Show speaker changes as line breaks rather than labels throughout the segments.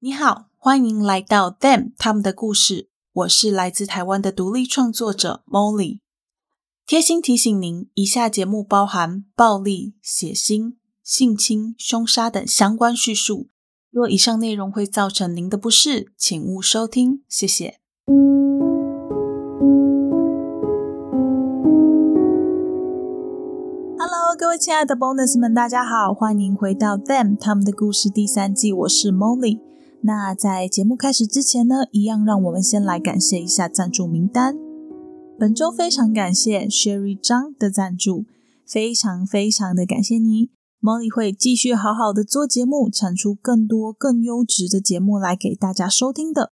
你好，欢迎来到 Them 他们的故事。我是来自台湾的独立创作者 Molly。贴心提醒您，以下节目包含暴力、血腥、性侵、凶杀等相关叙述。若以上内容会造成您的不适，请勿收听。谢谢。Hello，各位亲爱的 Bonus 们，大家好，欢迎回到 Them 他们的故事第三季。我是 Molly。那在节目开始之前呢，一样让我们先来感谢一下赞助名单。本周非常感谢 Sherry 张的赞助，非常非常的感谢你。Molly 会继续好好的做节目，产出更多更优质的节目来给大家收听的。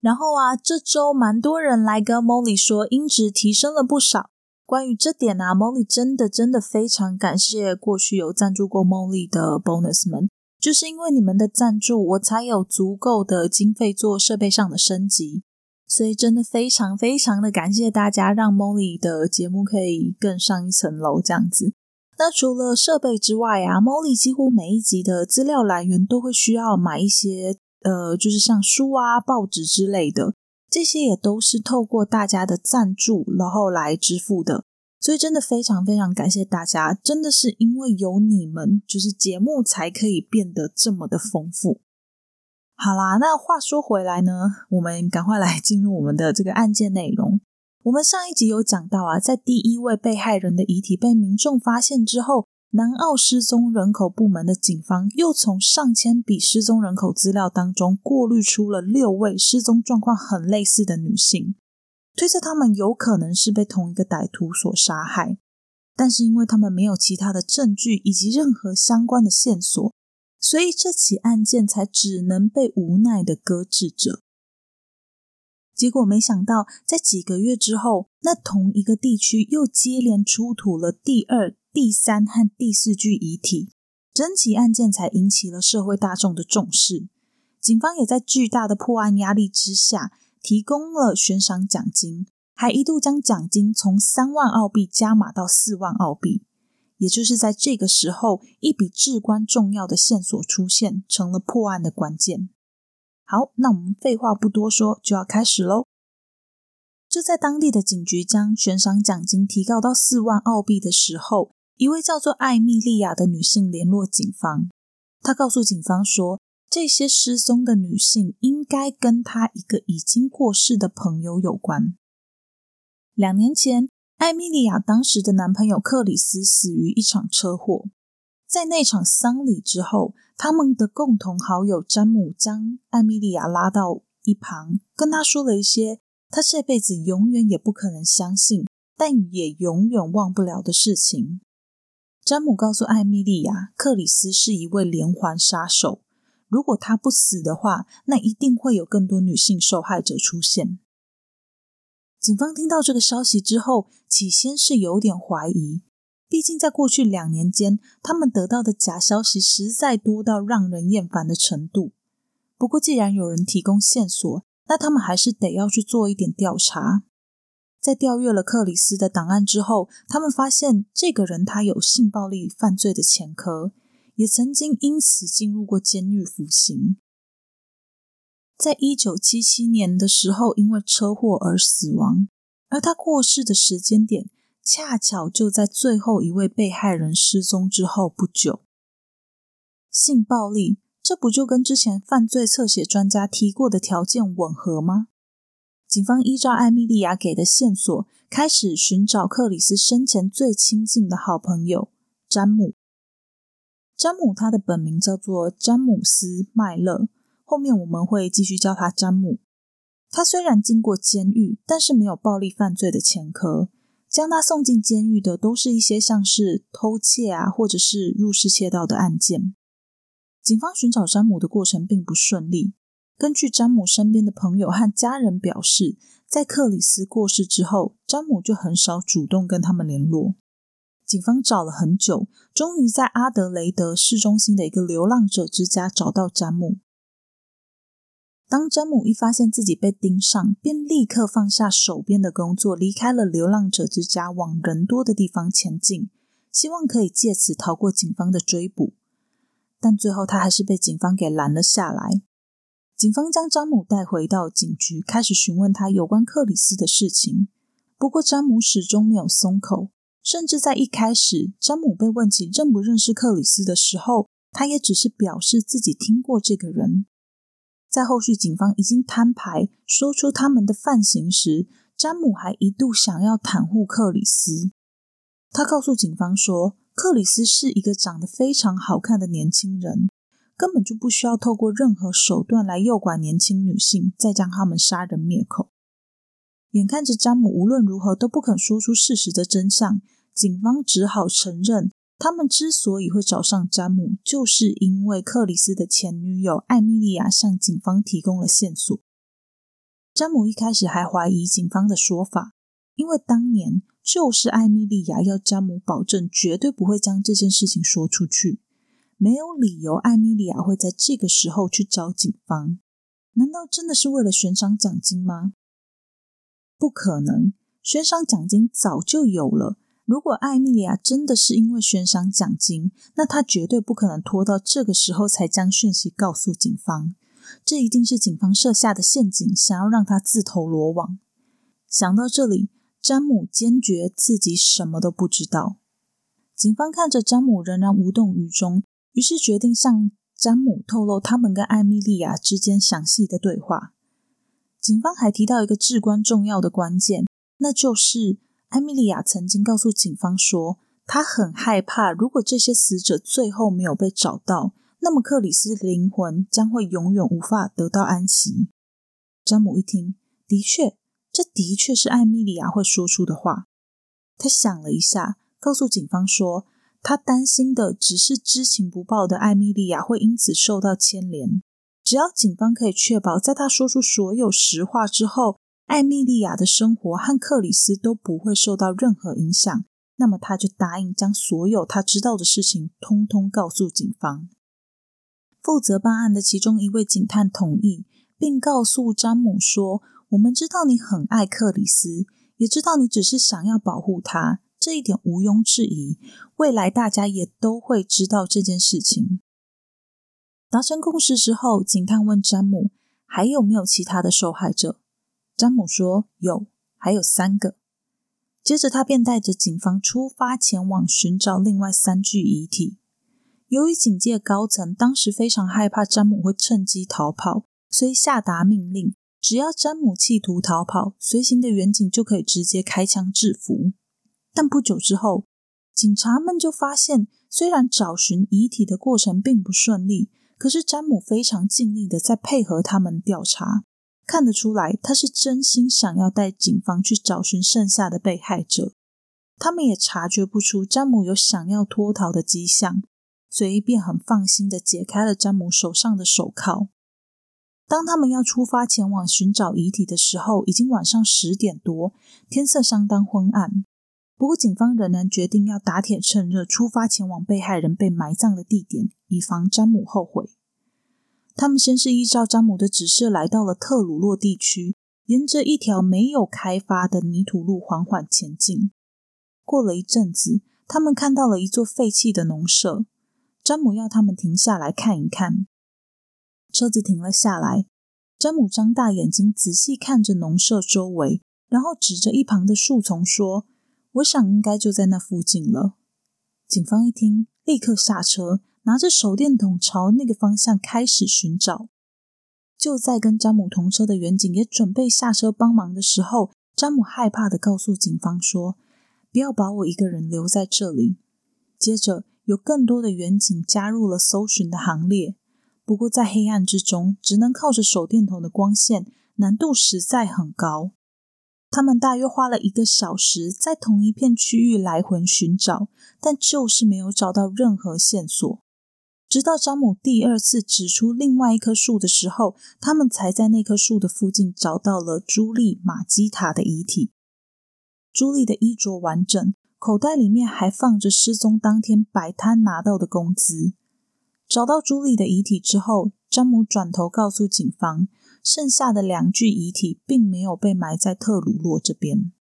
然后啊，这周蛮多人来跟 Molly 说音质提升了不少。关于这点啊，Molly 真的真的非常感谢过去有赞助过 Molly 的 Bonus 们。就是因为你们的赞助，我才有足够的经费做设备上的升级，所以真的非常非常的感谢大家，让 Molly 的节目可以更上一层楼这样子。那除了设备之外啊，Molly 几乎每一集的资料来源都会需要买一些，呃，就是像书啊、报纸之类的，这些也都是透过大家的赞助然后来支付的。所以真的非常非常感谢大家，真的是因为有你们，就是节目才可以变得这么的丰富。好啦，那话说回来呢，我们赶快来进入我们的这个案件内容。我们上一集有讲到啊，在第一位被害人的遗体被民众发现之后，南澳失踪人口部门的警方又从上千笔失踪人口资料当中过滤出了六位失踪状况很类似的女性。推测他们有可能是被同一个歹徒所杀害，但是因为他们没有其他的证据以及任何相关的线索，所以这起案件才只能被无奈的搁置着。结果没想到，在几个月之后，那同一个地区又接连出土了第二、第三和第四具遗体，整起案件才引起了社会大众的重视。警方也在巨大的破案压力之下。提供了悬赏奖金，还一度将奖金从三万澳币加码到四万澳币。也就是在这个时候，一笔至关重要的线索出现，成了破案的关键。好，那我们废话不多说，就要开始喽。就在当地的警局将悬赏奖金提高到四万澳币的时候，一位叫做艾米莉亚的女性联络警方，她告诉警方说。这些失踪的女性应该跟她一个已经过世的朋友有关。两年前，艾米莉亚当时的男朋友克里斯死于一场车祸。在那场丧礼之后，他们的共同好友詹姆将艾米莉亚拉到一旁，跟她说了一些她这辈子永远也不可能相信，但也永远忘不了的事情。詹姆告诉艾米莉亚，克里斯是一位连环杀手。如果他不死的话，那一定会有更多女性受害者出现。警方听到这个消息之后，起先是有点怀疑，毕竟在过去两年间，他们得到的假消息实在多到让人厌烦的程度。不过，既然有人提供线索，那他们还是得要去做一点调查。在调阅了克里斯的档案之后，他们发现这个人他有性暴力犯罪的前科。也曾经因此进入过监狱服刑。在一九七七年的时候，因为车祸而死亡，而他过世的时间点恰巧就在最后一位被害人失踪之后不久。性暴力，这不就跟之前犯罪侧写专家提过的条件吻合吗？警方依照艾米莉亚给的线索，开始寻找克里斯生前最亲近的好朋友詹姆。詹姆，他的本名叫做詹姆斯·麦勒，后面我们会继续叫他詹姆。他虽然进过监狱，但是没有暴力犯罪的前科。将他送进监狱的，都是一些像是偷窃啊，或者是入室窃盗的案件。警方寻找詹姆的过程并不顺利。根据詹姆身边的朋友和家人表示，在克里斯过世之后，詹姆就很少主动跟他们联络。警方找了很久，终于在阿德雷德市中心的一个流浪者之家找到詹姆。当詹姆一发现自己被盯上，便立刻放下手边的工作，离开了流浪者之家，往人多的地方前进，希望可以借此逃过警方的追捕。但最后他还是被警方给拦了下来。警方将詹姆带回到警局，开始询问他有关克里斯的事情。不过詹姆始终没有松口，甚至在一开始，詹姆被问起认不认识克里斯的时候，他也只是表示自己听过这个人。在后续警方已经摊牌，说出他们的犯行时，詹姆还一度想要袒护克里斯。他告诉警方说，克里斯是一个长得非常好看的年轻人。根本就不需要透过任何手段来诱拐年轻女性，再将他们杀人灭口。眼看着詹姆无论如何都不肯说出事实的真相，警方只好承认，他们之所以会找上詹姆，就是因为克里斯的前女友艾米莉亚向警方提供了线索。詹姆一开始还怀疑警方的说法，因为当年就是艾米莉亚要詹姆保证绝对不会将这件事情说出去。没有理由，艾米莉亚会在这个时候去找警方。难道真的是为了悬赏奖金吗？不可能，悬赏奖金早就有了。如果艾米莉亚真的是因为悬赏奖金，那她绝对不可能拖到这个时候才将讯息告诉警方。这一定是警方设下的陷阱，想要让她自投罗网。想到这里，詹姆坚决自己什么都不知道。警方看着詹姆仍然无动于衷。于是决定向詹姆透露他们跟艾米莉亚之间详细的对话。警方还提到一个至关重要的关键，那就是艾米莉亚曾经告诉警方说，她很害怕，如果这些死者最后没有被找到，那么克里斯的灵魂将会永远无法得到安息。詹姆一听，的确，这的确是艾米莉亚会说出的话。他想了一下，告诉警方说。他担心的只是知情不报的艾米莉亚会因此受到牵连。只要警方可以确保，在他说出所有实话之后，艾米莉亚的生活和克里斯都不会受到任何影响，那么他就答应将所有他知道的事情通通告诉警方。负责办案的其中一位警探同意，并告诉詹姆说：“我们知道你很爱克里斯，也知道你只是想要保护他。”这一点毋庸置疑，未来大家也都会知道这件事情。达成共识之后，警探问詹姆：“还有没有其他的受害者？”詹姆说：“有，还有三个。”接着，他便带着警方出发，前往寻找另外三具遗体。由于警界高层当时非常害怕詹姆会趁机逃跑，所以下达命令：只要詹姆企图逃跑，随行的远警就可以直接开枪制服。但不久之后，警察们就发现，虽然找寻遗体的过程并不顺利，可是詹姆非常尽力的在配合他们调查。看得出来，他是真心想要带警方去找寻剩下的被害者。他们也察觉不出詹姆有想要脱逃的迹象，所以便很放心的解开了詹姆手上的手铐。当他们要出发前往寻找遗体的时候，已经晚上十点多，天色相当昏暗。不过，警方仍然决定要打铁趁热，出发前往被害人被埋葬的地点，以防詹姆后悔。他们先是依照詹姆的指示来到了特鲁洛地区，沿着一条没有开发的泥土路缓缓前进。过了一阵子，他们看到了一座废弃的农舍。詹姆要他们停下来看一看。车子停了下来，詹姆张大眼睛仔细看着农舍周围，然后指着一旁的树丛说。我想应该就在那附近了。警方一听，立刻下车，拿着手电筒朝那个方向开始寻找。就在跟詹姆同车的远警也准备下车帮忙的时候，詹姆害怕的告诉警方说：“不要把我一个人留在这里。”接着，有更多的远警加入了搜寻的行列。不过，在黑暗之中，只能靠着手电筒的光线，难度实在很高。他们大约花了一个小时，在同一片区域来回寻找，但就是没有找到任何线索。直到詹姆第二次指出另外一棵树的时候，他们才在那棵树的附近找到了朱莉·马基塔的遗体。朱莉的衣着完整，口袋里面还放着失踪当天摆摊拿到的工资。找到朱莉的遗体之后，詹姆转头告诉警方。剩下的两具遗体并没有被埋在特鲁洛这边。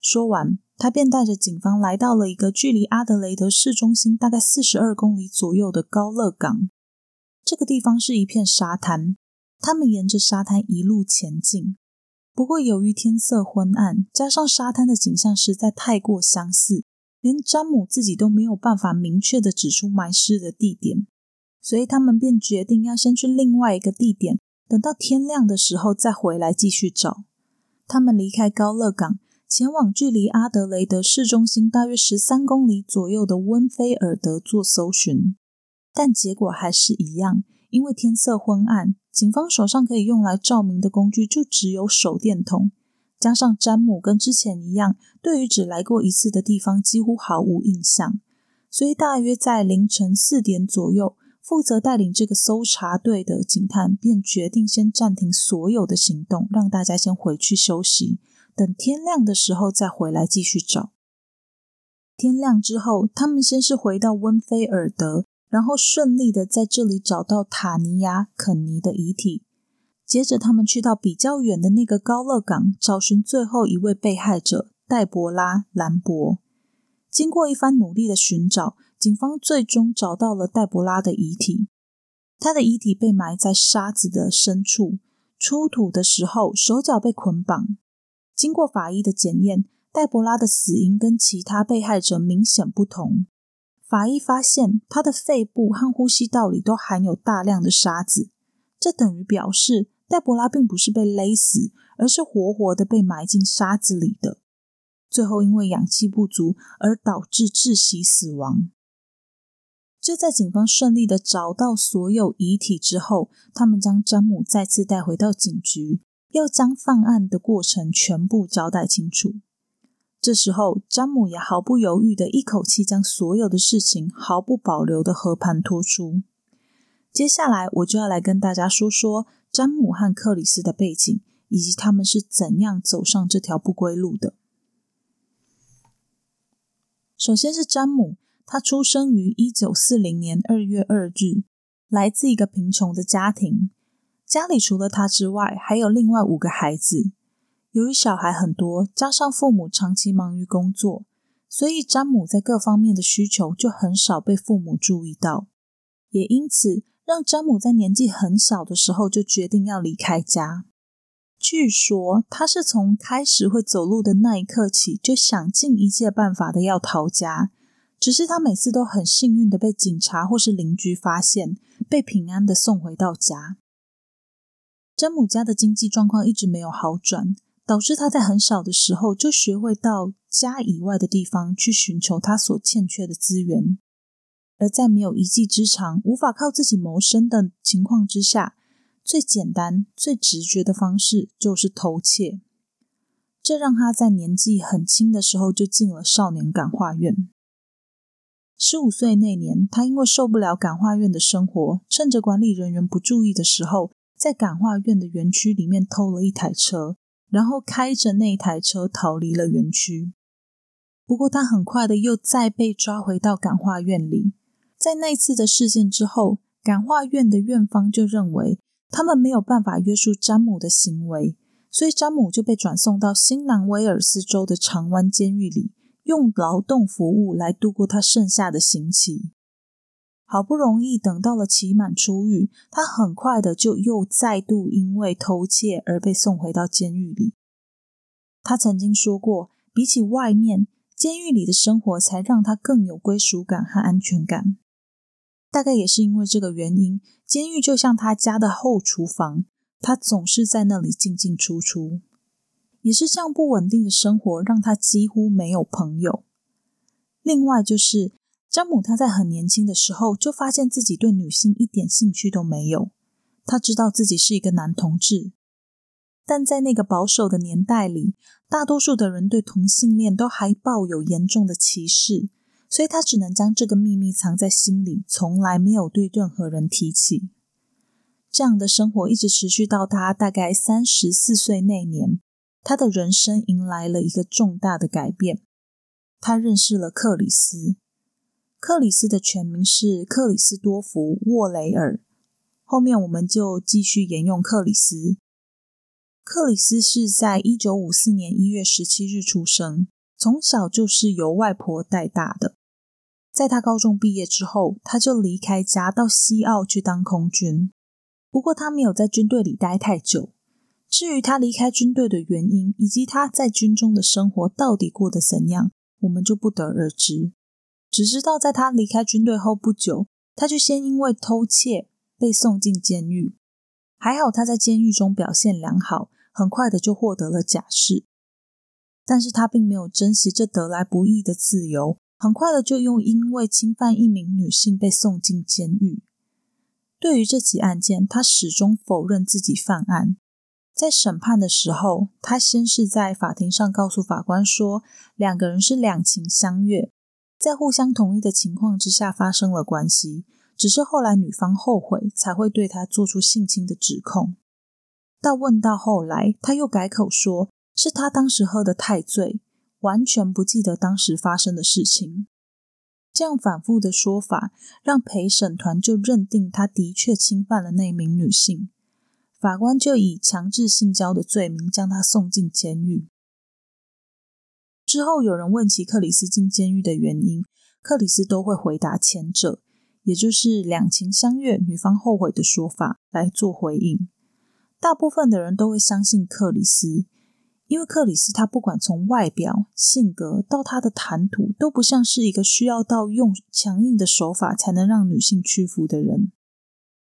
说完，他便带着警方来到了一个距离阿德雷德市中心大概四十二公里左右的高乐港。这个地方是一片沙滩，他们沿着沙滩一路前进。不过，由于天色昏暗，加上沙滩的景象实在太过相似，连詹姆自己都没有办法明确的指出埋尸的地点，所以他们便决定要先去另外一个地点，等到天亮的时候再回来继续找。他们离开高乐港。前往距离阿德雷德市中心大约十三公里左右的温菲尔德做搜寻，但结果还是一样。因为天色昏暗，警方手上可以用来照明的工具就只有手电筒，加上詹姆跟之前一样，对于只来过一次的地方几乎毫无印象，所以大约在凌晨四点左右，负责带领这个搜查队的警探便决定先暂停所有的行动，让大家先回去休息。等天亮的时候再回来继续找。天亮之后，他们先是回到温菲尔德，然后顺利的在这里找到塔尼亚·肯尼的遗体。接着，他们去到比较远的那个高乐港，找寻最后一位被害者戴博拉·兰博。经过一番努力的寻找，警方最终找到了黛博拉的遗体。她的遗体被埋在沙子的深处，出土的时候手脚被捆绑。经过法医的检验，黛博拉的死因跟其他被害者明显不同。法医发现她的肺部和呼吸道里都含有大量的沙子，这等于表示黛博拉并不是被勒死，而是活活的被埋进沙子里的。最后因为氧气不足而导致窒息死亡。就在警方顺利的找到所有遗体之后，他们将詹姆再次带回到警局。要将犯案的过程全部交代清楚。这时候，詹姆也毫不犹豫的一口气将所有的事情毫不保留的和盘托出。接下来，我就要来跟大家说说詹姆和克里斯的背景，以及他们是怎样走上这条不归路的。首先是詹姆，他出生于一九四零年二月二日，来自一个贫穷的家庭。家里除了他之外，还有另外五个孩子。由于小孩很多，加上父母长期忙于工作，所以詹姆在各方面的需求就很少被父母注意到。也因此，让詹姆在年纪很小的时候就决定要离开家。据说他是从开始会走路的那一刻起，就想尽一切办法的要逃家。只是他每次都很幸运的被警察或是邻居发现，被平安的送回到家。詹姆家的经济状况一直没有好转，导致他在很小的时候就学会到家以外的地方去寻求他所欠缺的资源。而在没有一技之长、无法靠自己谋生的情况之下，最简单、最直觉的方式就是偷窃。这让他在年纪很轻的时候就进了少年感化院。十五岁那年，他因为受不了感化院的生活，趁着管理人员不注意的时候。在感化院的园区里面偷了一台车，然后开着那台车逃离了园区。不过他很快的又再被抓回到感化院里。在那次的事件之后，感化院的院方就认为他们没有办法约束詹姆的行为，所以詹姆就被转送到新南威尔斯州的长湾监狱里，用劳动服务来度过他剩下的刑期。好不容易等到了期满出狱，他很快的就又再度因为偷窃而被送回到监狱里。他曾经说过，比起外面，监狱里的生活才让他更有归属感和安全感。大概也是因为这个原因，监狱就像他家的后厨房，他总是在那里进进出出。也是这样不稳定的生活，让他几乎没有朋友。另外就是。詹姆他在很年轻的时候就发现自己对女性一点兴趣都没有。他知道自己是一个男同志，但在那个保守的年代里，大多数的人对同性恋都还抱有严重的歧视，所以他只能将这个秘密藏在心里，从来没有对任何人提起。这样的生活一直持续到他大概三十四岁那年，他的人生迎来了一个重大的改变。他认识了克里斯。克里斯的全名是克里斯多福·沃雷尔，后面我们就继续沿用克里斯。克里斯是在一九五四年一月十七日出生，从小就是由外婆带大的。在他高中毕业之后，他就离开家到西澳去当空军。不过他没有在军队里待太久。至于他离开军队的原因，以及他在军中的生活到底过得怎样，我们就不得而知。只知道在他离开军队后不久，他就先因为偷窃被送进监狱。还好他在监狱中表现良好，很快的就获得了假释。但是他并没有珍惜这得来不易的自由，很快的就又因为侵犯一名女性被送进监狱。对于这起案件，他始终否认自己犯案。在审判的时候，他先是在法庭上告诉法官说，两个人是两情相悦。在互相同意的情况之下发生了关系，只是后来女方后悔才会对他做出性侵的指控。到问到后来，他又改口说是他当时喝得太醉，完全不记得当时发生的事情。这样反复的说法，让陪审团就认定他的确侵犯了那名女性。法官就以强制性交的罪名将他送进监狱。之后，有人问起克里斯进监狱的原因，克里斯都会回答前者，也就是两情相悦、女方后悔的说法来做回应。大部分的人都会相信克里斯，因为克里斯他不管从外表、性格到他的谈吐，都不像是一个需要到用强硬的手法才能让女性屈服的人。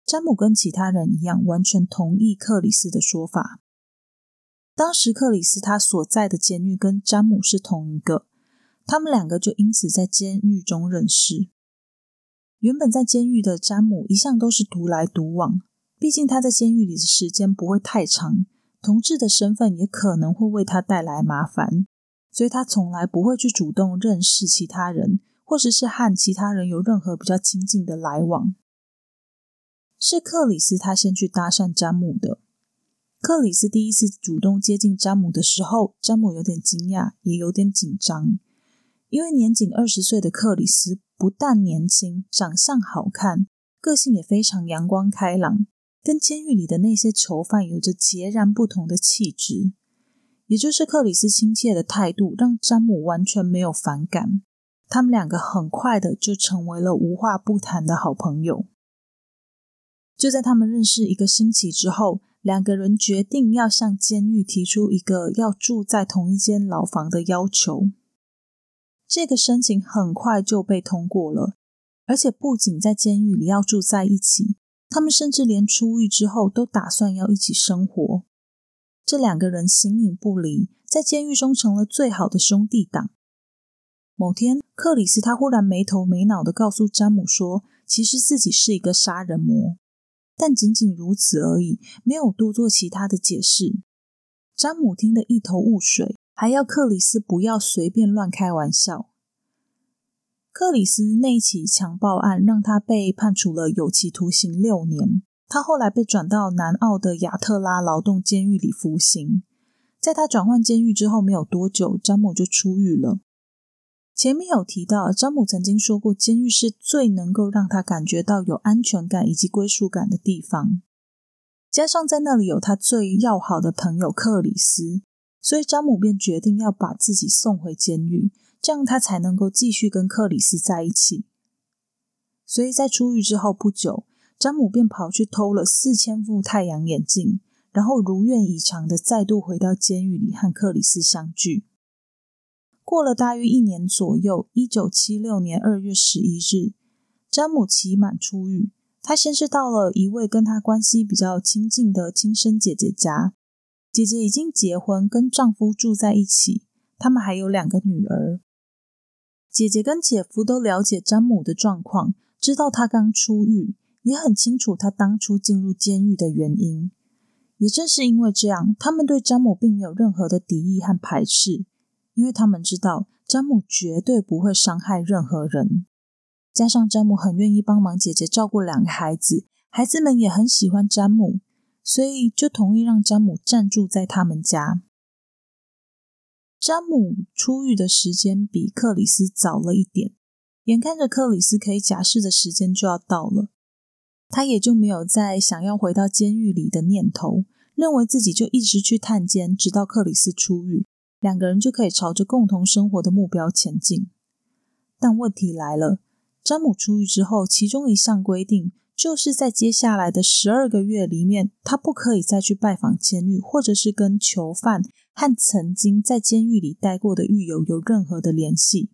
詹姆跟其他人一样，完全同意克里斯的说法。当时克里斯他所在的监狱跟詹姆是同一个，他们两个就因此在监狱中认识。原本在监狱的詹姆一向都是独来独往，毕竟他在监狱里的时间不会太长，同志的身份也可能会为他带来麻烦，所以他从来不会去主动认识其他人，或者是和其他人有任何比较亲近的来往。是克里斯他先去搭讪詹姆的。克里斯第一次主动接近詹姆的时候，詹姆有点惊讶，也有点紧张，因为年仅二十岁的克里斯不但年轻，长相好看，个性也非常阳光开朗，跟监狱里的那些囚犯有着截然不同的气质。也就是克里斯亲切的态度，让詹姆完全没有反感，他们两个很快的就成为了无话不谈的好朋友。就在他们认识一个星期之后。两个人决定要向监狱提出一个要住在同一间牢房的要求。这个申请很快就被通过了，而且不仅在监狱里要住在一起，他们甚至连出狱之后都打算要一起生活。这两个人形影不离，在监狱中成了最好的兄弟党。某天，克里斯他忽然没头没脑的告诉詹姆说：“其实自己是一个杀人魔。”但仅仅如此而已，没有多做其他的解释。詹姆听得一头雾水，还要克里斯不要随便乱开玩笑。克里斯那起强暴案让他被判处了有期徒刑六年，他后来被转到南澳的亚特拉劳动监狱里服刑。在他转换监狱之后没有多久，詹姆就出狱了。前面有提到，詹姆曾经说过，监狱是最能够让他感觉到有安全感以及归属感的地方。加上在那里有他最要好的朋友克里斯，所以詹姆便决定要把自己送回监狱，这样他才能够继续跟克里斯在一起。所以在出狱之后不久，詹姆便跑去偷了四千副太阳眼镜，然后如愿以偿的再度回到监狱里和克里斯相聚。过了大约一年左右，一九七六年二月十一日，詹姆期满出狱。他先是到了一位跟他关系比较亲近的亲生姐姐家，姐姐已经结婚，跟丈夫住在一起，他们还有两个女儿。姐姐跟姐夫都了解詹姆的状况，知道他刚出狱，也很清楚他当初进入监狱的原因。也正是因为这样，他们对詹姆并没有任何的敌意和排斥。因为他们知道詹姆绝对不会伤害任何人，加上詹姆很愿意帮忙姐姐照顾两个孩子，孩子们也很喜欢詹姆，所以就同意让詹姆暂住在他们家。詹姆出狱的时间比克里斯早了一点，眼看着克里斯可以假释的时间就要到了，他也就没有再想要回到监狱里的念头，认为自己就一直去探监，直到克里斯出狱。两个人就可以朝着共同生活的目标前进。但问题来了，詹姆出狱之后，其中一项规定就是在接下来的十二个月里面，他不可以再去拜访监狱，或者是跟囚犯和曾经在监狱里待过的狱友有任何的联系。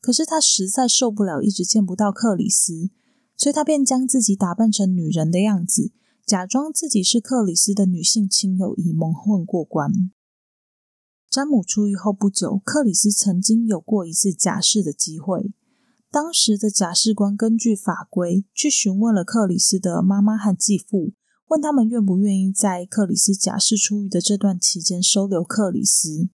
可是他实在受不了一直见不到克里斯，所以他便将自己打扮成女人的样子，假装自己是克里斯的女性亲友，以蒙混过关。詹姆出狱后不久，克里斯曾经有过一次假释的机会。当时的假释官根据法规去询问了克里斯的妈妈和继父，问他们愿不愿意在克里斯假释出狱的这段期间收留克里斯。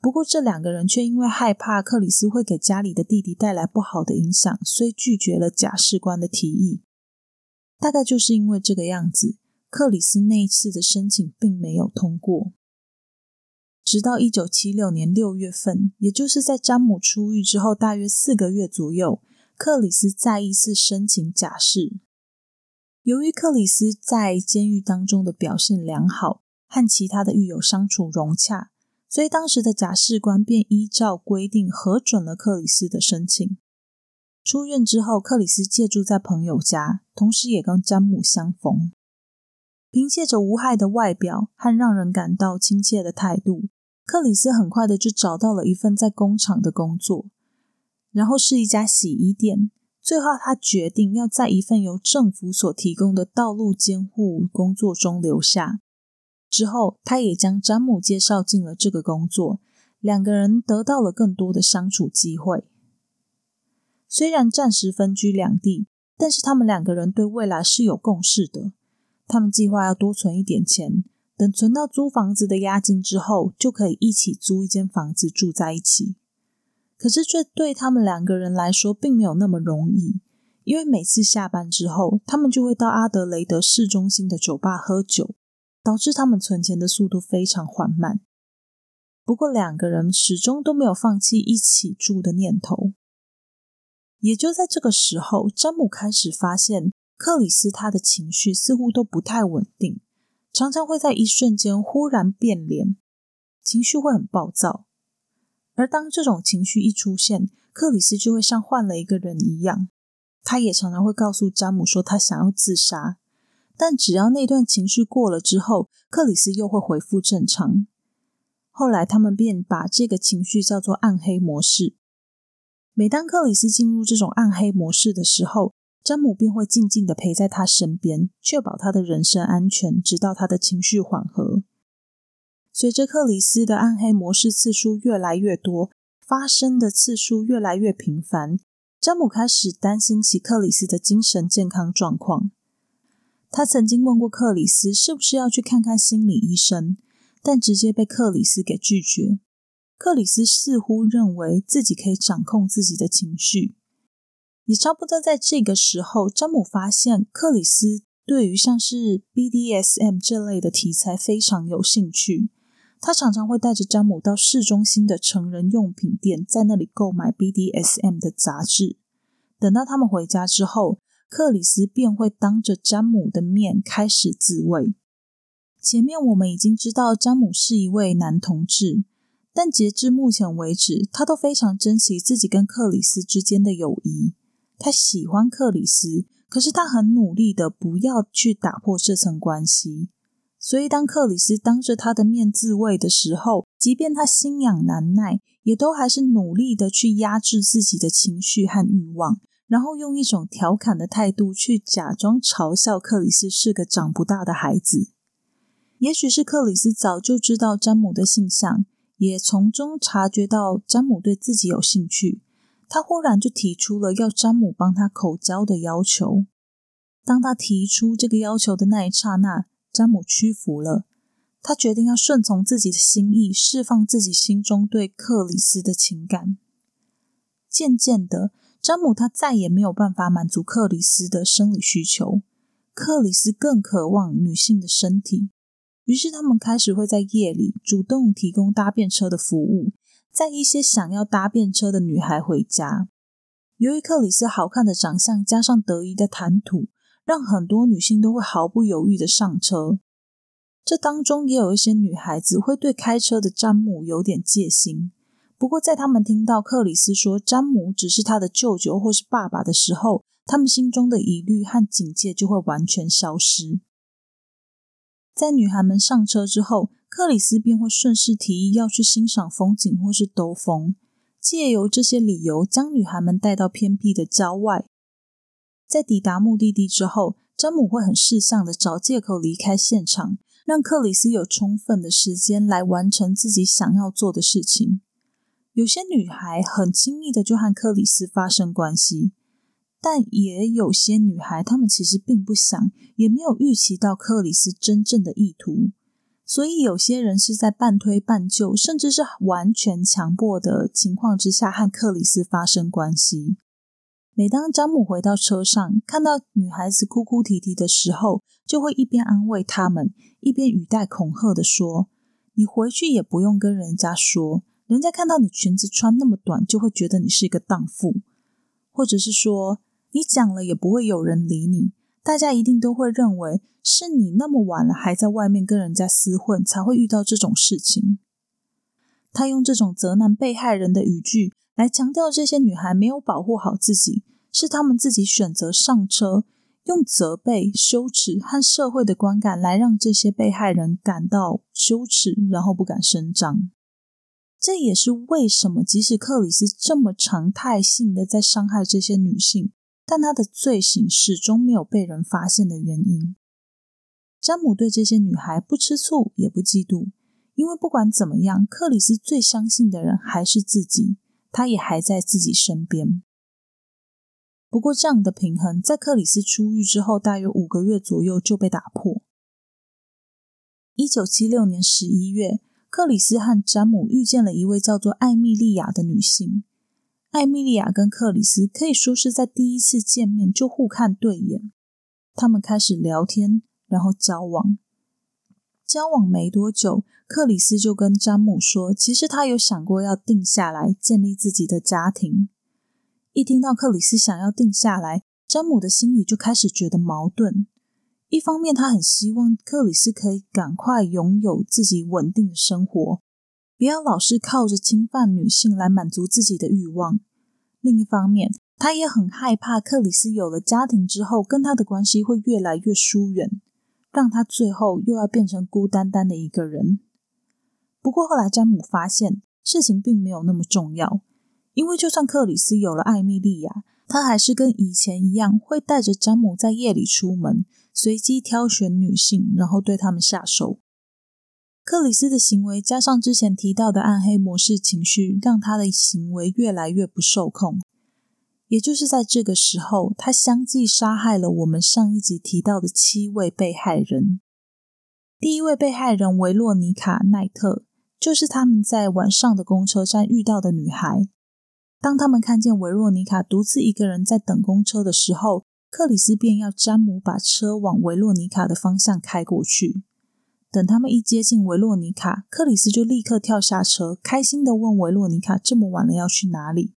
不过这两个人却因为害怕克里斯会给家里的弟弟带来不好的影响，所以拒绝了假释官的提议。大概就是因为这个样子，克里斯那一次的申请并没有通过。直到一九七六年六月份，也就是在詹姆出狱之后大约四个月左右，克里斯再一次申请假释。由于克里斯在监狱当中的表现良好，和其他的狱友相处融洽，所以当时的假释官便依照规定核准了克里斯的申请。出院之后，克里斯借住在朋友家，同时也跟詹姆相逢。凭借着无害的外表和让人感到亲切的态度。克里斯很快的就找到了一份在工厂的工作，然后是一家洗衣店。最后，他决定要在一份由政府所提供的道路监护工作中留下。之后，他也将詹姆介绍进了这个工作，两个人得到了更多的相处机会。虽然暂时分居两地，但是他们两个人对未来是有共识的。他们计划要多存一点钱。等存到租房子的押金之后，就可以一起租一间房子住在一起。可是这对他们两个人来说并没有那么容易，因为每次下班之后，他们就会到阿德雷德市中心的酒吧喝酒，导致他们存钱的速度非常缓慢。不过两个人始终都没有放弃一起住的念头。也就在这个时候，詹姆开始发现克里斯他的情绪似乎都不太稳定。常常会在一瞬间忽然变脸，情绪会很暴躁。而当这种情绪一出现，克里斯就会像换了一个人一样。他也常常会告诉詹姆说他想要自杀，但只要那段情绪过了之后，克里斯又会恢复正常。后来他们便把这个情绪叫做暗黑模式。每当克里斯进入这种暗黑模式的时候，詹姆便会静静的陪在他身边，确保他的人身安全，直到他的情绪缓和。随着克里斯的暗黑模式次数越来越多，发生的次数越来越频繁，詹姆开始担心起克里斯的精神健康状况。他曾经问过克里斯是不是要去看看心理医生，但直接被克里斯给拒绝。克里斯似乎认为自己可以掌控自己的情绪。也差不多在这个时候，詹姆发现克里斯对于像是 BDSM 这类的题材非常有兴趣。他常常会带着詹姆到市中心的成人用品店，在那里购买 BDSM 的杂志。等到他们回家之后，克里斯便会当着詹姆的面开始自慰。前面我们已经知道詹姆是一位男同志，但截至目前为止，他都非常珍惜自己跟克里斯之间的友谊。他喜欢克里斯，可是他很努力的不要去打破这层关系。所以，当克里斯当着他的面自慰的时候，即便他心痒难耐，也都还是努力的去压制自己的情绪和欲望，然后用一种调侃的态度去假装嘲笑克里斯是个长不大的孩子。也许是克里斯早就知道詹姆的性向，也从中察觉到詹姆对自己有兴趣。他忽然就提出了要詹姆帮他口交的要求。当他提出这个要求的那一刹那，詹姆屈服了。他决定要顺从自己的心意，释放自己心中对克里斯的情感。渐渐的，詹姆他再也没有办法满足克里斯的生理需求，克里斯更渴望女性的身体。于是，他们开始会在夜里主动提供搭便车的服务。载一些想要搭便车的女孩回家。由于克里斯好看的长相加上得意的谈吐，让很多女性都会毫不犹豫的上车。这当中也有一些女孩子会对开车的詹姆有点戒心。不过，在他们听到克里斯说詹姆只是他的舅舅或是爸爸的时候，他们心中的疑虑和警戒就会完全消失。在女孩们上车之后，克里斯便会顺势提议要去欣赏风景或是兜风，借由这些理由将女孩们带到偏僻的郊外。在抵达目的地之后，詹姆会很识相的找借口离开现场，让克里斯有充分的时间来完成自己想要做的事情。有些女孩很轻易的就和克里斯发生关系。但也有些女孩，她们其实并不想，也没有预期到克里斯真正的意图，所以有些人是在半推半就，甚至是完全强迫的情况之下和克里斯发生关系。每当詹姆回到车上，看到女孩子哭哭啼啼的时候，就会一边安慰他们，一边语带恐吓的说：“你回去也不用跟人家说，人家看到你裙子穿那么短，就会觉得你是一个荡妇，或者是说。”你讲了也不会有人理你，大家一定都会认为是你那么晚了还在外面跟人家厮混，才会遇到这种事情。他用这种责难被害人的语句来强调这些女孩没有保护好自己，是他们自己选择上车，用责备、羞耻和社会的观感来让这些被害人感到羞耻，然后不敢声张。这也是为什么即使克里斯这么常态性的在伤害这些女性。但他的罪行始终没有被人发现的原因。詹姆对这些女孩不吃醋也不嫉妒，因为不管怎么样，克里斯最相信的人还是自己，他也还在自己身边。不过，这样的平衡在克里斯出狱之后大约五个月左右就被打破。一九七六年十一月，克里斯和詹姆遇见了一位叫做艾米莉亚的女性。艾米莉亚跟克里斯可以说是在第一次见面就互看对眼，他们开始聊天，然后交往。交往没多久，克里斯就跟詹姆说，其实他有想过要定下来建立自己的家庭。一听到克里斯想要定下来，詹姆的心里就开始觉得矛盾。一方面，他很希望克里斯可以赶快拥有自己稳定的生活。不要老是靠着侵犯女性来满足自己的欲望。另一方面，他也很害怕克里斯有了家庭之后，跟他的关系会越来越疏远，让他最后又要变成孤单单的一个人。不过后来，詹姆发现事情并没有那么重要，因为就算克里斯有了艾米莉亚，他还是跟以前一样，会带着詹姆在夜里出门，随机挑选女性，然后对他们下手。克里斯的行为加上之前提到的暗黑模式情绪，让他的行为越来越不受控。也就是在这个时候，他相继杀害了我们上一集提到的七位被害人。第一位被害人维洛尼卡·奈特，就是他们在晚上的公车站遇到的女孩。当他们看见维洛尼卡独自一个人在等公车的时候，克里斯便要詹姆把车往维洛尼卡的方向开过去。等他们一接近维洛尼卡，克里斯就立刻跳下车，开心的问维洛尼卡：“这么晚了要去哪里？”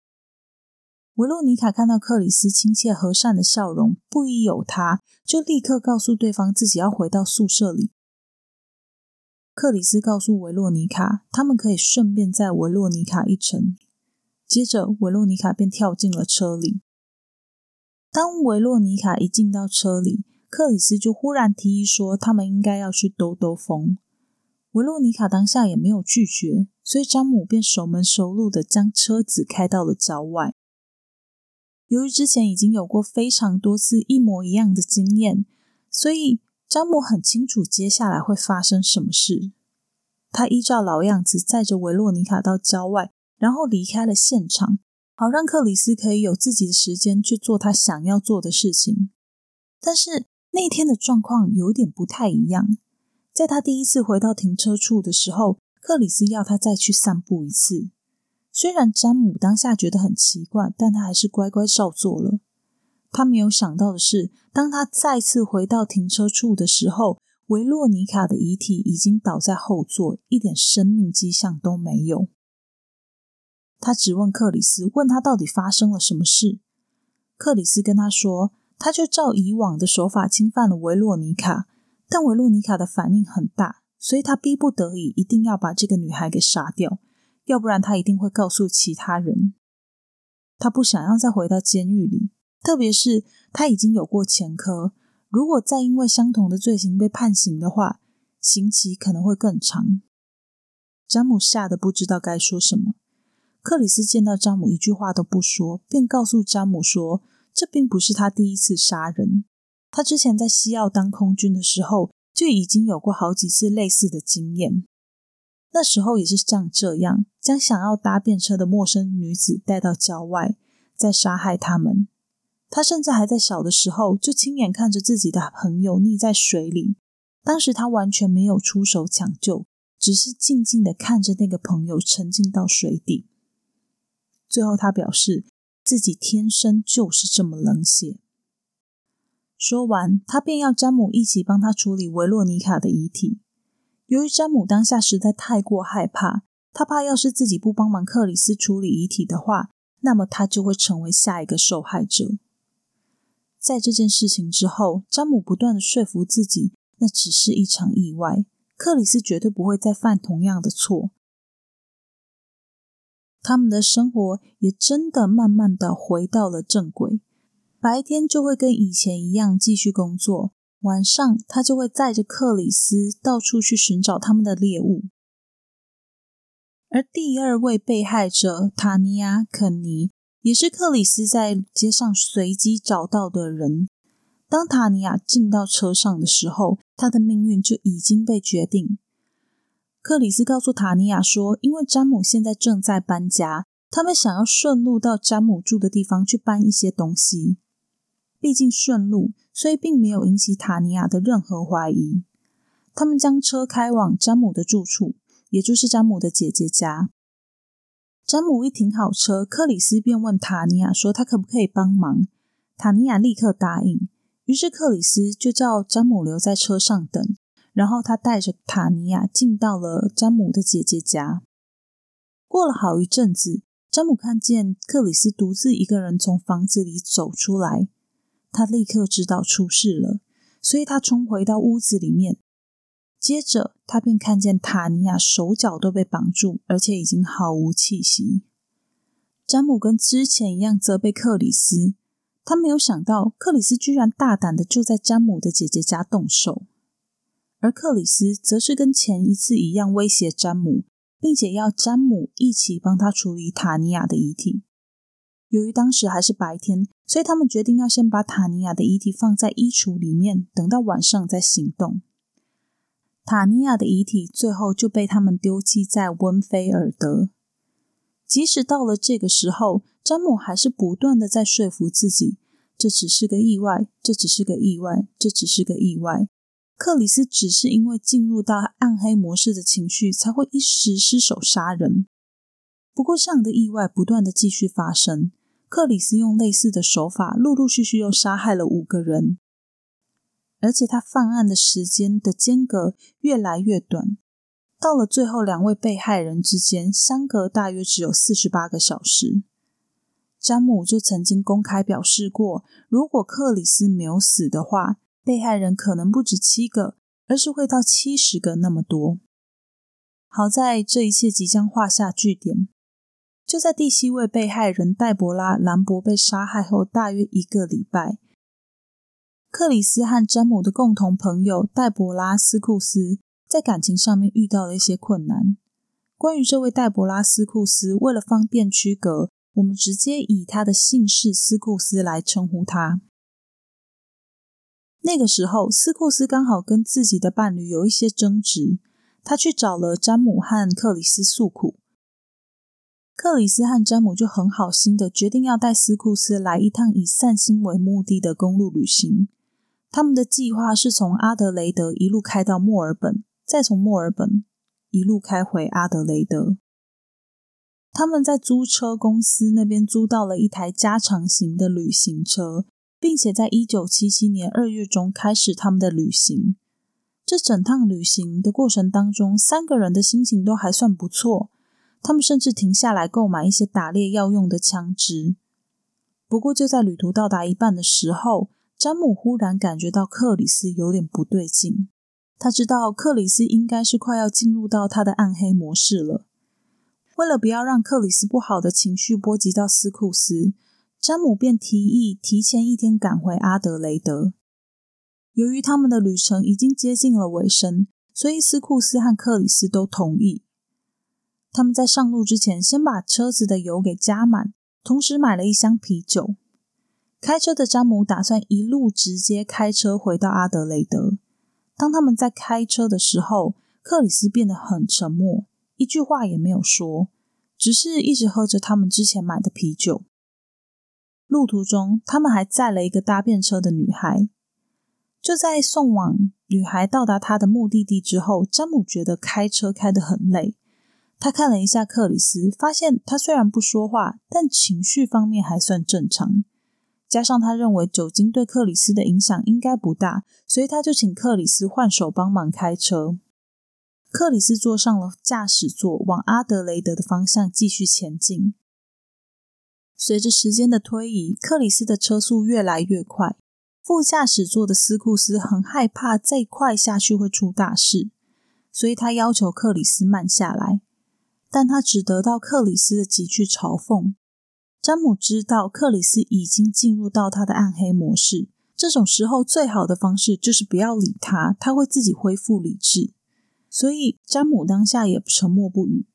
维洛尼卡看到克里斯亲切和善的笑容，不疑有他，就立刻告诉对方自己要回到宿舍里。克里斯告诉维洛尼卡，他们可以顺便载维洛尼卡一程。接着，维洛尼卡便跳进了车里。当维洛尼卡一进到车里，克里斯就忽然提议说，他们应该要去兜兜风。维洛尼卡当下也没有拒绝，所以詹姆便熟门熟路的将车子开到了郊外。由于之前已经有过非常多次一模一样的经验，所以詹姆很清楚接下来会发生什么事。他依照老样子载着维洛尼卡到郊外，然后离开了现场，好让克里斯可以有自己的时间去做他想要做的事情。但是。那天的状况有点不太一样。在他第一次回到停车处的时候，克里斯要他再去散步一次。虽然詹姆当下觉得很奇怪，但他还是乖乖照做了。他没有想到的是，当他再次回到停车处的时候，维洛尼卡的遗体已经倒在后座，一点生命迹象都没有。他质问克里斯，问他到底发生了什么事。克里斯跟他说。他就照以往的手法侵犯了维洛尼卡，但维洛尼卡的反应很大，所以他逼不得已一定要把这个女孩给杀掉，要不然他一定会告诉其他人。他不想要再回到监狱里，特别是他已经有过前科，如果再因为相同的罪行被判刑的话，刑期可能会更长。詹姆吓得不知道该说什么。克里斯见到詹姆一句话都不说，便告诉詹姆说：“这并不是他第一次杀人。他之前在西澳当空军的时候，就已经有过好几次类似的经验。那时候也是像这样，将想要搭便车的陌生女子带到郊外，再杀害他们。他甚至还在小的时候就亲眼看着自己的朋友溺在水里，当时他完全没有出手抢救，只是静静的看着那个朋友沉进到水底。”最后，他表示自己天生就是这么冷血。说完，他便要詹姆一起帮他处理维洛妮卡的遗体。由于詹姆当下实在太过害怕，他怕要是自己不帮忙克里斯处理遗体的话，那么他就会成为下一个受害者。在这件事情之后，詹姆不断的说服自己，那只是一场意外，克里斯绝对不会再犯同样的错。他们的生活也真的慢慢的回到了正轨。白天就会跟以前一样继续工作，晚上他就会载着克里斯到处去寻找他们的猎物。而第二位被害者塔尼亚·肯尼也是克里斯在街上随机找到的人。当塔尼亚进到车上的时候，他的命运就已经被决定。克里斯告诉塔尼亚说：“因为詹姆现在正在搬家，他们想要顺路到詹姆住的地方去搬一些东西。毕竟顺路，所以并没有引起塔尼亚的任何怀疑。他们将车开往詹姆的住处，也就是詹姆的姐姐家。詹姆一停好车，克里斯便问塔尼亚说：他可不可以帮忙？塔尼亚立刻答应。于是克里斯就叫詹姆留在车上等。”然后他带着塔尼亚进到了詹姆的姐姐家。过了好一阵子，詹姆看见克里斯独自一个人从房子里走出来，他立刻知道出事了，所以他冲回到屋子里面。接着，他便看见塔尼亚手脚都被绑住，而且已经毫无气息。詹姆跟之前一样责备克里斯，他没有想到克里斯居然大胆的就在詹姆的姐姐家动手。而克里斯则是跟前一次一样威胁詹姆，并且要詹姆一起帮他处理塔尼亚的遗体。由于当时还是白天，所以他们决定要先把塔尼亚的遗体放在衣橱里面，等到晚上再行动。塔尼亚的遗体最后就被他们丢弃在温菲尔德。即使到了这个时候，詹姆还是不断的在说服自己：这只是个意外，这只是个意外，这只是个意外。克里斯只是因为进入到暗黑模式的情绪，才会一时失手杀人。不过，这样的意外不断的继续发生。克里斯用类似的手法，陆陆续续又杀害了五个人，而且他犯案的时间的间隔越来越短，到了最后，两位被害人之间相隔大约只有四十八个小时。詹姆就曾经公开表示过，如果克里斯没有死的话。被害人可能不止七个，而是会到七十个那么多。好在这一切即将画下句点。就在第七位被害人黛博拉·兰博被杀害后大约一个礼拜，克里斯和詹姆的共同朋友黛博拉·斯库斯在感情上面遇到了一些困难。关于这位黛博拉·斯库斯，为了方便区隔，我们直接以他的姓氏斯库斯来称呼他。那个时候，斯库斯刚好跟自己的伴侣有一些争执，他去找了詹姆和克里斯诉苦。克里斯和詹姆就很好心的决定要带斯库斯来一趟以散心为目的的公路旅行。他们的计划是从阿德雷德一路开到墨尔本，再从墨尔本一路开回阿德雷德。他们在租车公司那边租到了一台加长型的旅行车。并且在一九七七年二月中开始他们的旅行。这整趟旅行的过程当中，三个人的心情都还算不错。他们甚至停下来购买一些打猎要用的枪支。不过，就在旅途到达一半的时候，詹姆忽然感觉到克里斯有点不对劲。他知道克里斯应该是快要进入到他的暗黑模式了。为了不要让克里斯不好的情绪波及到斯库斯，詹姆便提议提前一天赶回阿德雷德。由于他们的旅程已经接近了尾声，所以斯库斯和克里斯都同意。他们在上路之前，先把车子的油给加满，同时买了一箱啤酒。开车的詹姆打算一路直接开车回到阿德雷德。当他们在开车的时候，克里斯变得很沉默。一句话也没有说，只是一直喝着他们之前买的啤酒。路途中，他们还载了一个搭便车的女孩。就在送往女孩到达她的目的地之后，詹姆觉得开车开得很累。他看了一下克里斯，发现他虽然不说话，但情绪方面还算正常。加上他认为酒精对克里斯的影响应该不大，所以他就请克里斯换手帮忙开车。克里斯坐上了驾驶座，往阿德雷德的方向继续前进。随着时间的推移，克里斯的车速越来越快。副驾驶座的斯库斯很害怕再快下去会出大事，所以他要求克里斯慢下来。但他只得到克里斯的几句嘲讽。詹姆知道克里斯已经进入到他的暗黑模式，这种时候最好的方式就是不要理他，他会自己恢复理智。所以，詹姆当下也沉默不语。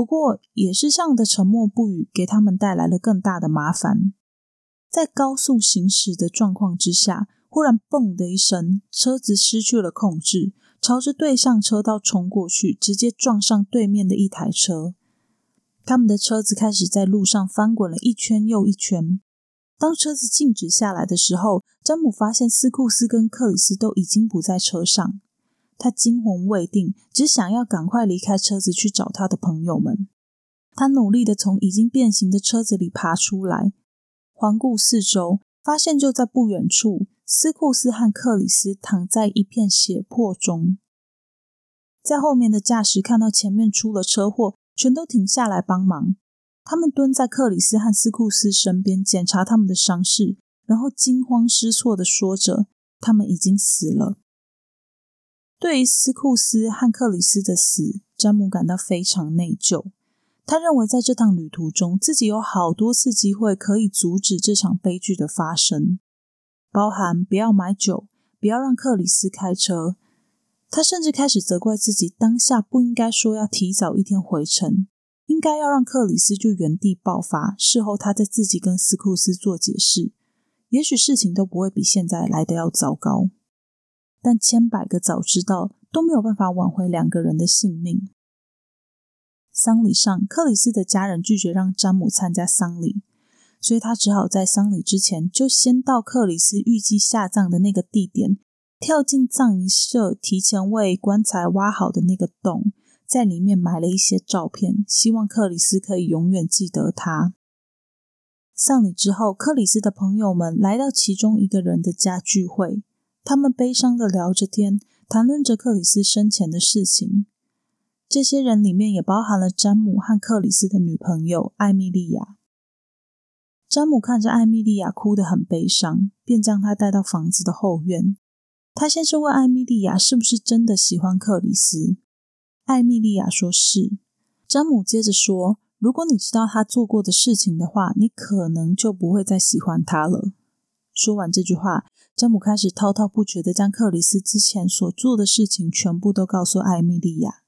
不过，也是这样的沉默不语，给他们带来了更大的麻烦。在高速行驶的状况之下，忽然“嘣”的一声，车子失去了控制，朝着对向车道冲过去，直接撞上对面的一台车。他们的车子开始在路上翻滚了一圈又一圈。当车子静止下来的时候，詹姆发现斯库斯跟克里斯都已经不在车上。他惊魂未定，只想要赶快离开车子去找他的朋友们。他努力的从已经变形的车子里爬出来，环顾四周，发现就在不远处，斯库斯和克里斯躺在一片血泊中。在后面的驾驶看到前面出了车祸，全都停下来帮忙。他们蹲在克里斯和斯库斯身边，检查他们的伤势，然后惊慌失措的说着：“他们已经死了。”对于斯库斯和克里斯的死，詹姆感到非常内疚。他认为在这趟旅途中，自己有好多次机会可以阻止这场悲剧的发生，包含不要买酒，不要让克里斯开车。他甚至开始责怪自己当下不应该说要提早一天回城，应该要让克里斯就原地爆发。事后他再自己跟斯库斯做解释，也许事情都不会比现在来的要糟糕。但千百个早知道都没有办法挽回两个人的性命。丧礼上，克里斯的家人拒绝让詹姆参加丧礼，所以他只好在丧礼之前就先到克里斯预计下葬的那个地点，跳进葬仪社提前为棺材挖好的那个洞，在里面埋了一些照片，希望克里斯可以永远记得他。丧礼之后，克里斯的朋友们来到其中一个人的家聚会。他们悲伤的聊着天，谈论着克里斯生前的事情。这些人里面也包含了詹姆和克里斯的女朋友艾米莉亚。詹姆看着艾米莉亚哭得很悲伤，便将她带到房子的后院。他先是问艾米莉亚是不是真的喜欢克里斯。艾米莉亚说是。詹姆接着说：“如果你知道他做过的事情的话，你可能就不会再喜欢他了。”说完这句话。詹姆开始滔滔不绝的将克里斯之前所做的事情全部都告诉艾米莉亚。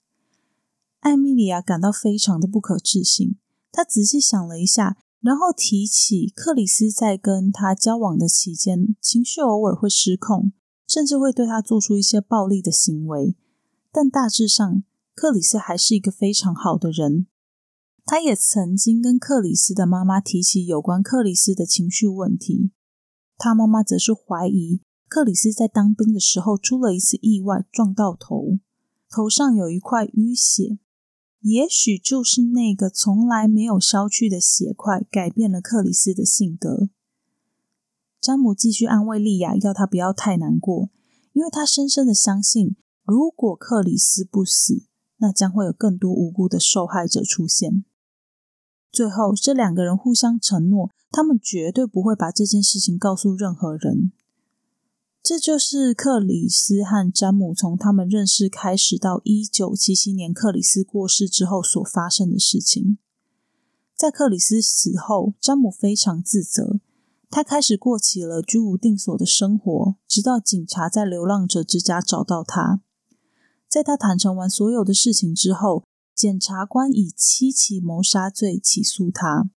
艾米莉亚感到非常的不可置信。她仔细想了一下，然后提起克里斯在跟他交往的期间，情绪偶尔会失控，甚至会对他做出一些暴力的行为。但大致上，克里斯还是一个非常好的人。他也曾经跟克里斯的妈妈提起有关克里斯的情绪问题。他妈妈则是怀疑克里斯在当兵的时候出了一次意外，撞到头，头上有一块淤血，也许就是那个从来没有消去的血块改变了克里斯的性格。詹姆继续安慰莉亚，要她不要太难过，因为他深深的相信，如果克里斯不死，那将会有更多无辜的受害者出现。最后，这两个人互相承诺。他们绝对不会把这件事情告诉任何人。这就是克里斯和詹姆从他们认识开始到一九七七年克里斯过世之后所发生的事情。在克里斯死后，詹姆非常自责，他开始过起了居无定所的生活，直到警察在流浪者之家找到他。在他坦诚完所有的事情之后，检察官以七起谋杀罪起诉他。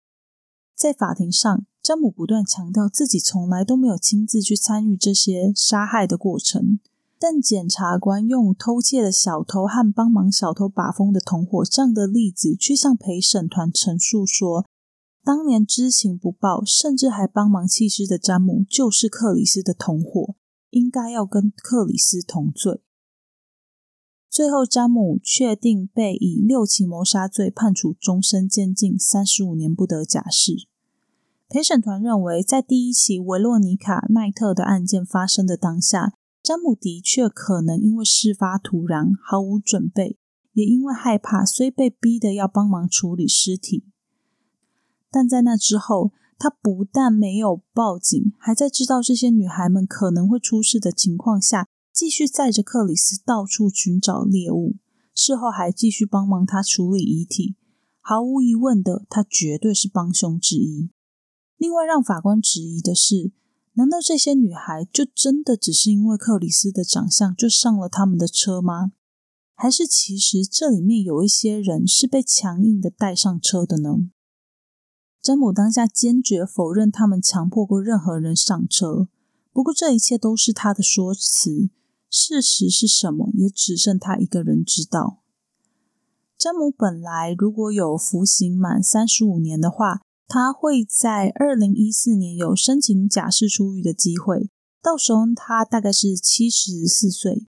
在法庭上。詹姆不断强调自己从来都没有亲自去参与这些杀害的过程，但检察官用偷窃的小偷和帮忙小偷把风的同伙这样的例子，去向陪审团陈述说，当年知情不报，甚至还帮忙弃尸的詹姆就是克里斯的同伙，应该要跟克里斯同罪。最后，詹姆确定被以六起谋杀罪判处终身监禁，三十五年不得假释。陪审团认为，在第一起维洛尼卡·奈特的案件发生的当下，詹姆的确可能因为事发突然、毫无准备，也因为害怕，所以被逼得要帮忙处理尸体。但在那之后，他不但没有报警，还在知道这些女孩们可能会出事的情况下，继续载着克里斯到处寻找猎物。事后还继续帮忙他处理遗体。毫无疑问的，他绝对是帮凶之一。另外，让法官质疑的是：难道这些女孩就真的只是因为克里斯的长相就上了他们的车吗？还是其实这里面有一些人是被强硬的带上车的呢？詹姆当下坚决否认他们强迫过任何人上车。不过，这一切都是他的说辞，事实是什么，也只剩他一个人知道。詹姆本来如果有服刑满三十五年的话，他会在二零一四年有申请假释出狱的机会，到时候他大概是七十四岁。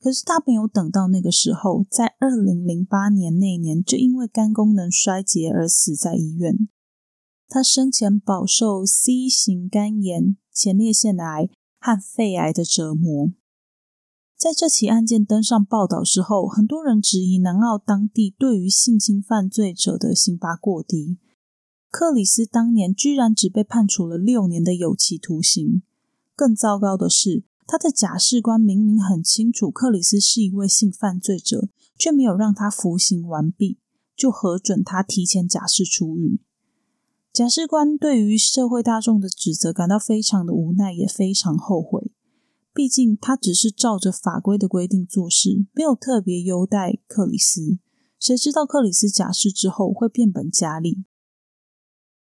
可是他没有等到那个时候，在二零零八年那年就因为肝功能衰竭而死在医院。他生前饱受 C 型肝炎、前列腺癌和肺癌的折磨。在这起案件登上报道之后，很多人质疑南澳当地对于性侵犯罪者的刑罚过低。克里斯当年居然只被判处了六年的有期徒刑。更糟糕的是，他的假释官明明很清楚克里斯是一位性犯罪者，却没有让他服刑完毕，就核准他提前假释出狱。假释官对于社会大众的指责感到非常的无奈，也非常后悔。毕竟他只是照着法规的规定做事，没有特别优待克里斯。谁知道克里斯假释之后会变本加厉？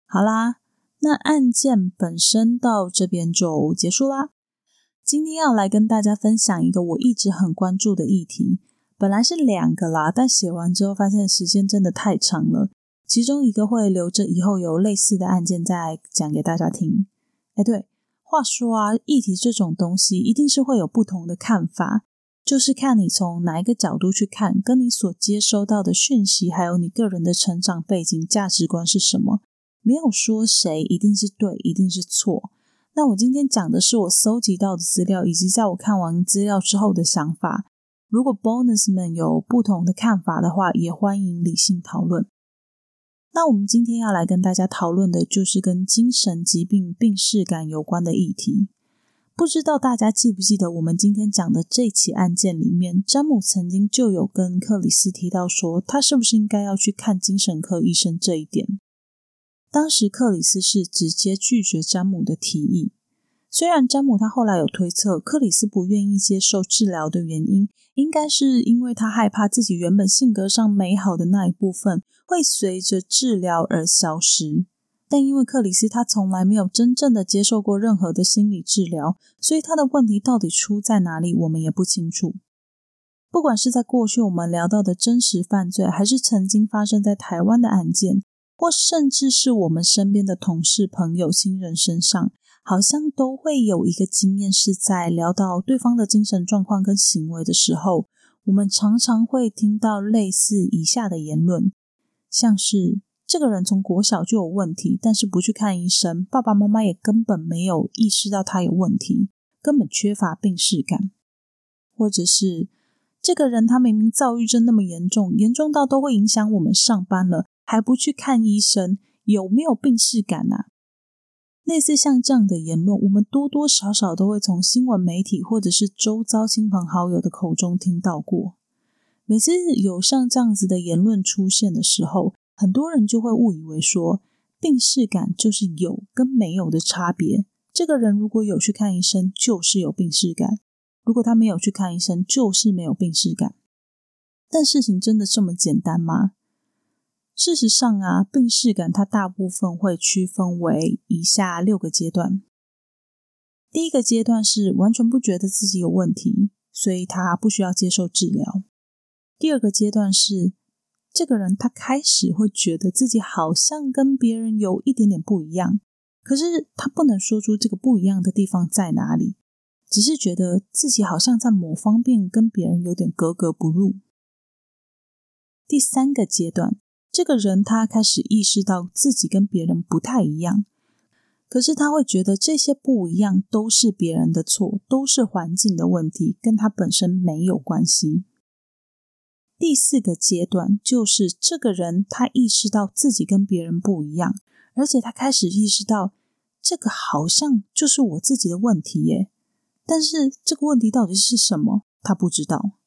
好啦，那案件本身到这边就结束啦。今天要来跟大家分享一个我一直很关注的议题，本来是两个啦，但写完之后发现时间真的太长了。其中一个会留着以后有类似的案件再讲给大家听。哎，对，话说啊，议题这种东西一定是会有不同的看法，就是看你从哪一个角度去看，跟你所接收到的讯息，还有你个人的成长背景、价值观是什么。没有说谁一定是对，一定是错。那我今天讲的是我搜集到的资料，以及在我看完资料之后的想法。如果 bonus 们有不同的看法的话，也欢迎理性讨论。那我们今天要来跟大家讨论的就是跟精神疾病病逝感有关的议题。不知道大家记不记得，我们今天讲的这起案件里面，詹姆曾经就有跟克里斯提到说，他是不是应该要去看精神科医生这一点。当时克里斯是直接拒绝詹姆的提议。虽然詹姆他后来有推测，克里斯不愿意接受治疗的原因，应该是因为他害怕自己原本性格上美好的那一部分会随着治疗而消失。但因为克里斯他从来没有真正的接受过任何的心理治疗，所以他的问题到底出在哪里，我们也不清楚。不管是在过去我们聊到的真实犯罪，还是曾经发生在台湾的案件。或甚至是我们身边的同事、朋友、亲人身上，好像都会有一个经验，是在聊到对方的精神状况跟行为的时候，我们常常会听到类似以下的言论，像是这个人从国小就有问题，但是不去看医生，爸爸妈妈也根本没有意识到他有问题，根本缺乏病视感，或者是这个人他明明躁郁症那么严重，严重到都会影响我们上班了。还不去看医生，有没有病逝感啊？类似像这样的言论，我们多多少少都会从新闻媒体或者是周遭亲朋好友的口中听到过。每次有像这样子的言论出现的时候，很多人就会误以为说，病视感就是有跟没有的差别。这个人如果有去看医生，就是有病视感；如果他没有去看医生，就是没有病视感。但事情真的这么简单吗？事实上啊，病视感它大部分会区分为以下六个阶段。第一个阶段是完全不觉得自己有问题，所以他不需要接受治疗。第二个阶段是这个人他开始会觉得自己好像跟别人有一点点不一样，可是他不能说出这个不一样的地方在哪里，只是觉得自己好像在某方面跟别人有点格格不入。第三个阶段。这个人他开始意识到自己跟别人不太一样，可是他会觉得这些不一样都是别人的错，都是环境的问题，跟他本身没有关系。第四个阶段就是这个人他意识到自己跟别人不一样，而且他开始意识到这个好像就是我自己的问题耶，但是这个问题到底是什么，他不知道。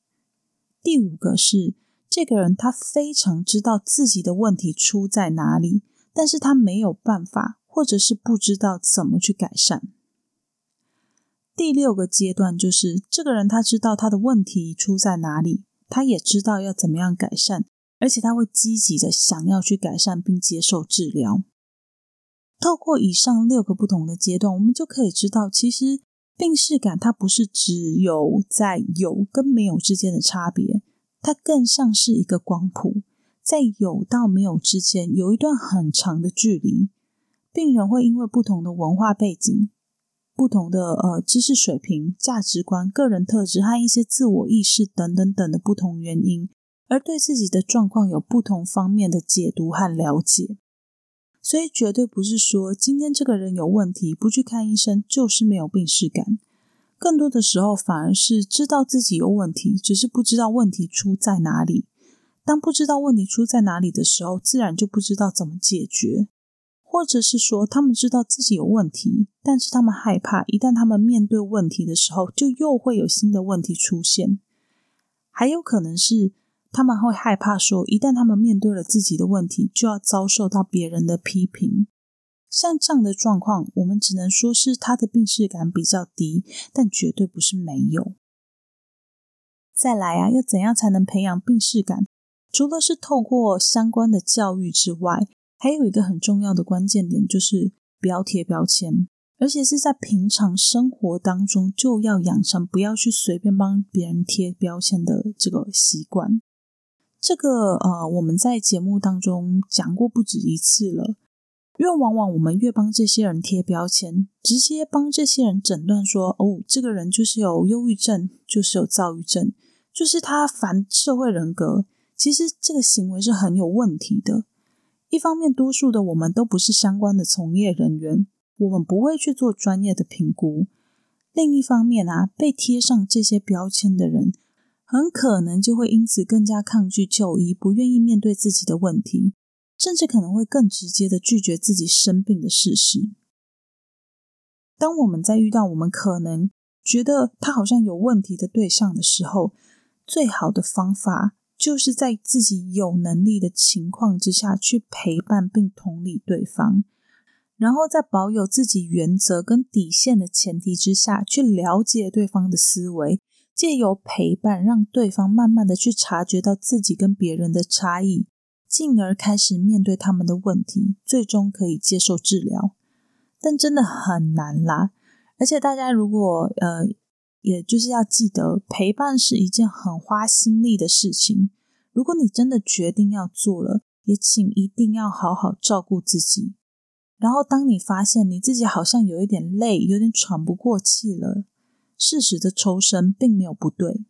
第五个是。这个人他非常知道自己的问题出在哪里，但是他没有办法，或者是不知道怎么去改善。第六个阶段就是这个人他知道他的问题出在哪里，他也知道要怎么样改善，而且他会积极的想要去改善并接受治疗。透过以上六个不同的阶段，我们就可以知道，其实病视感它不是只有在有跟没有之间的差别。它更像是一个光谱，在有到没有之间有一段很长的距离。病人会因为不同的文化背景、不同的呃知识水平、价值观、个人特质和一些自我意识等等等的不同原因，而对自己的状况有不同方面的解读和了解。所以，绝对不是说今天这个人有问题不去看医生就是没有病史感。更多的时候，反而是知道自己有问题，只是不知道问题出在哪里。当不知道问题出在哪里的时候，自然就不知道怎么解决，或者是说，他们知道自己有问题，但是他们害怕，一旦他们面对问题的时候，就又会有新的问题出现。还有可能是他们会害怕，说一旦他们面对了自己的问题，就要遭受到别人的批评。像这样的状况，我们只能说是他的病视感比较低，但绝对不是没有。再来啊，要怎样才能培养病视感？除了是透过相关的教育之外，还有一个很重要的关键点，就是不要贴标签，而且是在平常生活当中就要养成不要去随便帮别人贴标签的这个习惯。这个呃，我们在节目当中讲过不止一次了。因为往往我们越帮这些人贴标签，直接帮这些人诊断说：“哦，这个人就是有忧郁症，就是有躁郁症，就是他反社会人格。”其实这个行为是很有问题的。一方面，多数的我们都不是相关的从业人员，我们不会去做专业的评估；另一方面啊，被贴上这些标签的人，很可能就会因此更加抗拒就医，不愿意面对自己的问题。甚至可能会更直接的拒绝自己生病的事实。当我们在遇到我们可能觉得他好像有问题的对象的时候，最好的方法就是在自己有能力的情况之下去陪伴并同理对方，然后在保有自己原则跟底线的前提之下去了解对方的思维，借由陪伴让对方慢慢的去察觉到自己跟别人的差异。进而开始面对他们的问题，最终可以接受治疗，但真的很难啦。而且大家如果呃，也就是要记得，陪伴是一件很花心力的事情。如果你真的决定要做了，也请一定要好好照顾自己。然后，当你发现你自己好像有一点累，有点喘不过气了，适时的抽身并没有不对。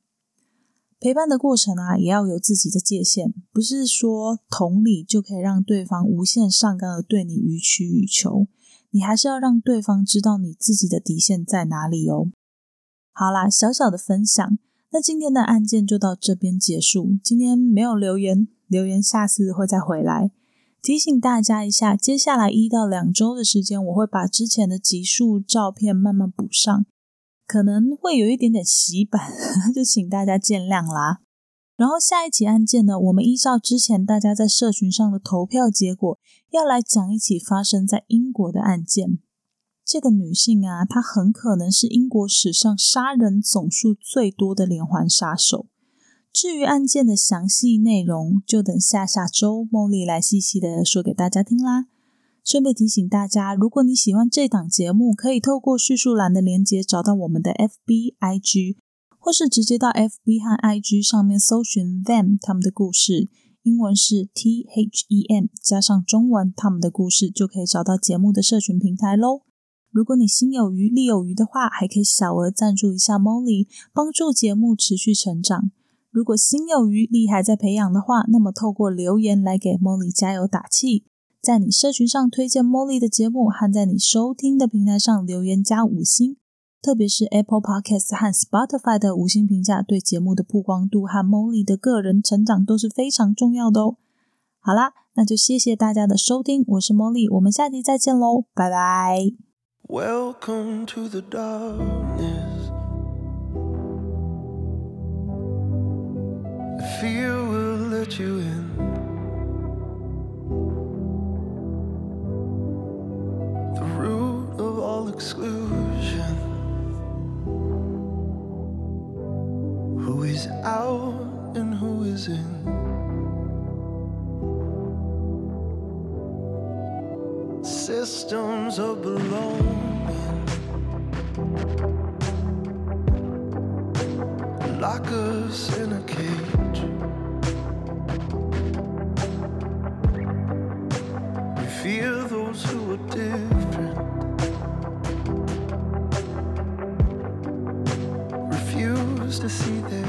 陪伴的过程啊，也要有自己的界限，不是说同理就可以让对方无限上纲的对你予取予求，你还是要让对方知道你自己的底线在哪里哦。好啦，小小的分享，那今天的案件就到这边结束。今天没有留言，留言下次会再回来。
提醒大家一下，接下来一到两周的时间，我会把之前的集数照片慢慢补上，可能会有一点点洗版，就请大家见谅啦。然后下一起案件呢，我们依照之前大家在社群上的投票结果，要来讲一起发生在英国的案件。这个女性啊，她很可能是英国史上杀人总数最多的连环杀手。至于案件的详细内容，就等下下周茉莉来细细的说给大家听啦。顺便提醒大家，如果你喜欢这档节目，可以透过叙述栏的连接找到我们的 FB、IG，或是直接到 FB 和 IG 上面搜寻 them 他们的故事，英文是 T H E M 加上中文他们的故事，就可以找到节目的社群平台喽。如果你心有余力有余的话，还可以小额赞助一下 Molly，帮助节目持续成长。如果心有余力还在培养的话，那么透过留言来给 Molly 加油打气，在你社群上推荐 Molly 的节目，和在你收听的平台上留言加五星，特别是 Apple Podcast 和 Spotify 的五星评价，对节目的曝光度和 Molly 的个人成长都是非常重要的哦。好啦，那就谢谢大家的收听，我是 Molly，我们下集再见喽，拜拜。Welcome to the darkness. Exclusion. Who is out and who is in? Systems of belonging lock us in a cage. used to see this.